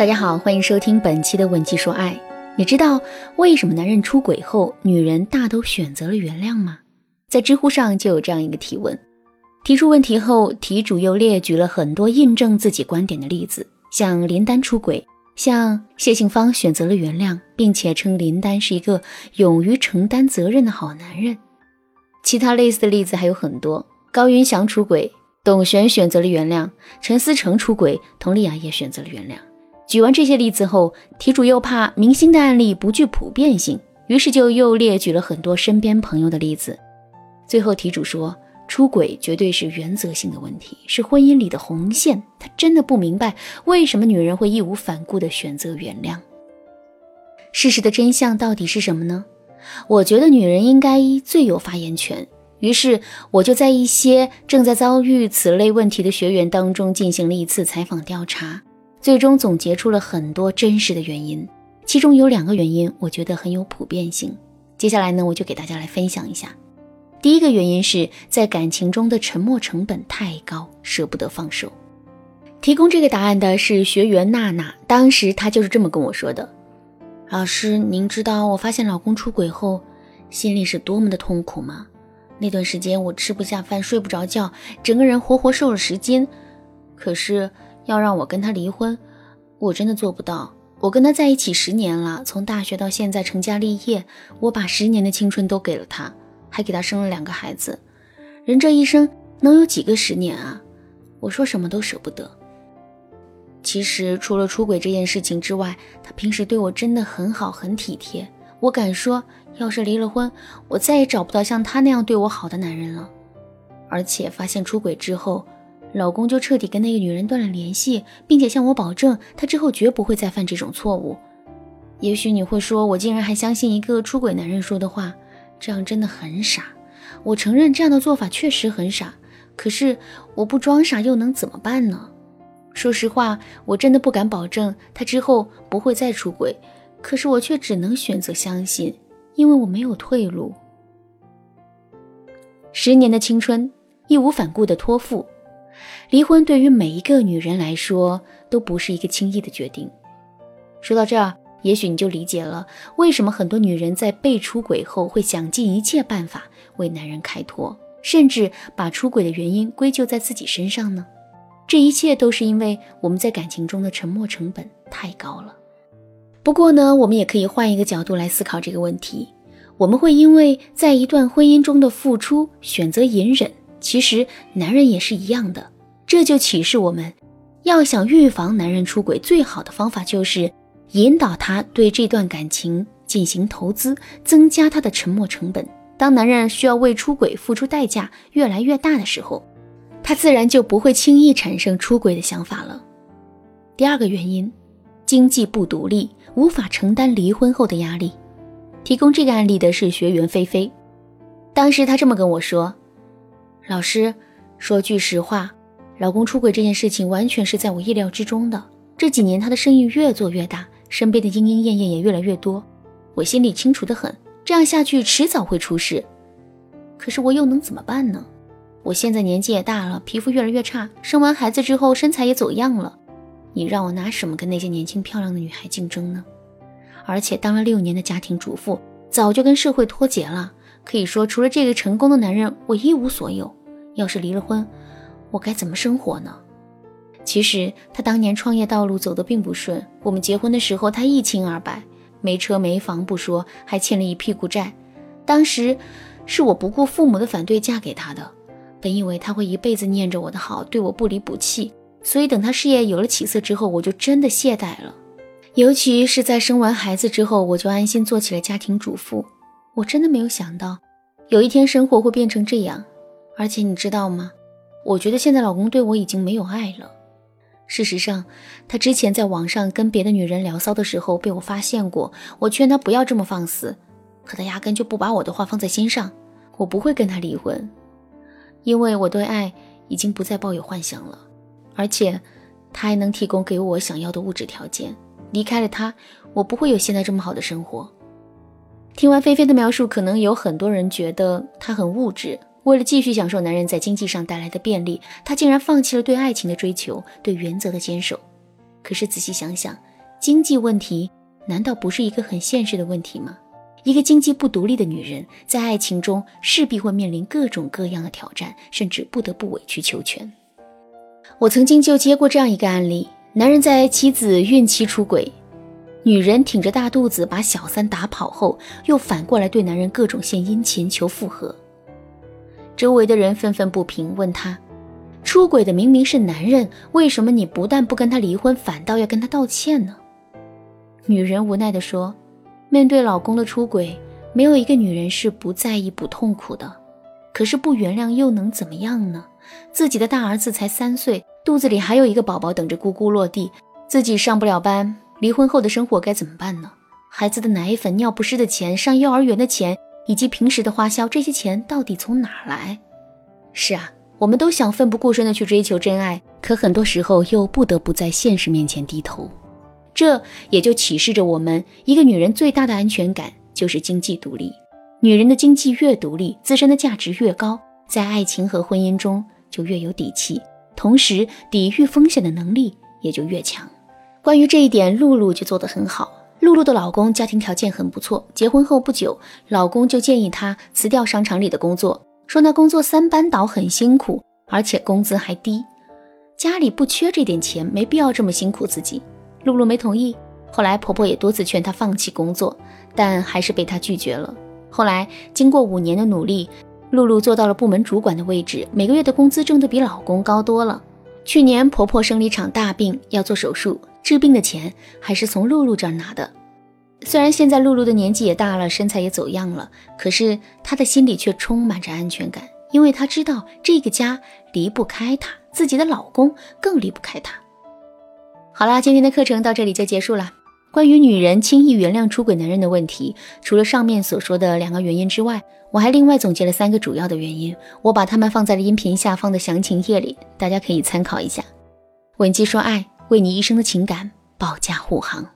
大家好，欢迎收听本期的《吻鸡说爱》。你知道为什么男人出轨后，女人大都选择了原谅吗？在知乎上就有这样一个提问。提出问题后，题主又列举了很多印证自己观点的例子，像林丹出轨，像谢杏芳选择了原谅，并且称林丹是一个勇于承担责任的好男人。其他类似的例子还有很多，高云翔出轨。董璇选择了原谅陈思诚出轨，佟丽娅也选择了原谅。举完这些例子后，题主又怕明星的案例不具普遍性，于是就又列举了很多身边朋友的例子。最后，题主说出轨绝对是原则性的问题，是婚姻里的红线。他真的不明白为什么女人会义无反顾地选择原谅。事实的真相到底是什么呢？我觉得女人应该最有发言权。于是我就在一些正在遭遇此类问题的学员当中进行了一次采访调查，最终总结出了很多真实的原因。其中有两个原因，我觉得很有普遍性。接下来呢，我就给大家来分享一下。第一个原因是在感情中的沉默成本太高，舍不得放手。提供这个答案的是学员娜娜，当时她就是这么跟我说的：“老师，您知道我发现老公出轨后，心里是多么的痛苦吗？”那段时间我吃不下饭，睡不着觉，整个人活活瘦了十斤。可是要让我跟他离婚，我真的做不到。我跟他在一起十年了，从大学到现在成家立业，我把十年的青春都给了他，还给他生了两个孩子。人这一生能有几个十年啊？我说什么都舍不得。其实除了出轨这件事情之外，他平时对我真的很好，很体贴。我敢说。要是离了婚，我再也找不到像他那样对我好的男人了。而且发现出轨之后，老公就彻底跟那个女人断了联系，并且向我保证，他之后绝不会再犯这种错误。也许你会说，我竟然还相信一个出轨男人说的话，这样真的很傻。我承认这样的做法确实很傻，可是我不装傻又能怎么办呢？说实话，我真的不敢保证他之后不会再出轨，可是我却只能选择相信。因为我没有退路，十年的青春，义无反顾的托付，离婚对于每一个女人来说都不是一个轻易的决定。说到这儿，也许你就理解了为什么很多女人在被出轨后会想尽一切办法为男人开脱，甚至把出轨的原因归咎在自己身上呢？这一切都是因为我们在感情中的沉默成本太高了。不过呢，我们也可以换一个角度来思考这个问题。我们会因为在一段婚姻中的付出选择隐忍，其实男人也是一样的。这就启示我们，要想预防男人出轨，最好的方法就是引导他对这段感情进行投资，增加他的沉默成本。当男人需要为出轨付出代价越来越大的时候，他自然就不会轻易产生出轨的想法了。第二个原因。经济不独立，无法承担离婚后的压力。提供这个案例的是学员菲菲，当时她这么跟我说：“老师，说句实话，老公出轨这件事情完全是在我意料之中的。这几年他的生意越做越大，身边的莺莺燕燕也越来越多，我心里清楚的很，这样下去迟早会出事。可是我又能怎么办呢？我现在年纪也大了，皮肤越来越差，生完孩子之后身材也走样了。”你让我拿什么跟那些年轻漂亮的女孩竞争呢？而且当了六年的家庭主妇，早就跟社会脱节了。可以说，除了这个成功的男人，我一无所有。要是离了婚，我该怎么生活呢？其实他当年创业道路走得并不顺。我们结婚的时候，他一清二白，没车没房不说，还欠了一屁股债。当时是我不顾父母的反对嫁给他的，本以为他会一辈子念着我的好，对我不离不弃。所以，等他事业有了起色之后，我就真的懈怠了。尤其是在生完孩子之后，我就安心做起了家庭主妇。我真的没有想到，有一天生活会变成这样。而且你知道吗？我觉得现在老公对我已经没有爱了。事实上，他之前在网上跟别的女人聊骚的时候被我发现过。我劝他不要这么放肆，可他压根就不把我的话放在心上。我不会跟他离婚，因为我对爱已经不再抱有幻想了。而且，他还能提供给我想要的物质条件。离开了他，我不会有现在这么好的生活。听完菲菲的描述，可能有很多人觉得她很物质。为了继续享受男人在经济上带来的便利，她竟然放弃了对爱情的追求，对原则的坚守。可是仔细想想，经济问题难道不是一个很现实的问题吗？一个经济不独立的女人，在爱情中势必会面临各种各样的挑战，甚至不得不委曲求全。我曾经就接过这样一个案例：男人在妻子孕期出轨，女人挺着大肚子把小三打跑后，又反过来对男人各种献殷勤求复合。周围的人愤愤不平，问他：出轨的明明是男人，为什么你不但不跟他离婚，反倒要跟他道歉呢？女人无奈地说。面对老公的出轨，没有一个女人是不在意、不痛苦的。可是不原谅又能怎么样呢？自己的大儿子才三岁，肚子里还有一个宝宝等着咕咕落地，自己上不了班，离婚后的生活该怎么办呢？孩子的奶粉、尿不湿的钱、上幼儿园的钱，以及平时的花销，这些钱到底从哪来？是啊，我们都想奋不顾身的去追求真爱，可很多时候又不得不在现实面前低头。这也就启示着我们，一个女人最大的安全感就是经济独立。女人的经济越独立，自身的价值越高，在爱情和婚姻中就越有底气，同时抵御风险的能力也就越强。关于这一点，露露就做得很好。露露的老公家庭条件很不错，结婚后不久，老公就建议她辞掉商场里的工作，说那工作三班倒很辛苦，而且工资还低，家里不缺这点钱，没必要这么辛苦自己。露露没同意，后来婆婆也多次劝她放弃工作，但还是被她拒绝了。后来经过五年的努力，露露做到了部门主管的位置，每个月的工资挣得比老公高多了。去年婆婆生了一场大病，要做手术，治病的钱还是从露露这儿拿的。虽然现在露露的年纪也大了，身材也走样了，可是她的心里却充满着安全感，因为她知道这个家离不开她，自己的老公更离不开她。好啦，今天的课程到这里就结束了。关于女人轻易原谅出轨男人的问题，除了上面所说的两个原因之外，我还另外总结了三个主要的原因，我把它们放在了音频下方的详情页里，大家可以参考一下。稳姬说爱，为你一生的情感保驾护航。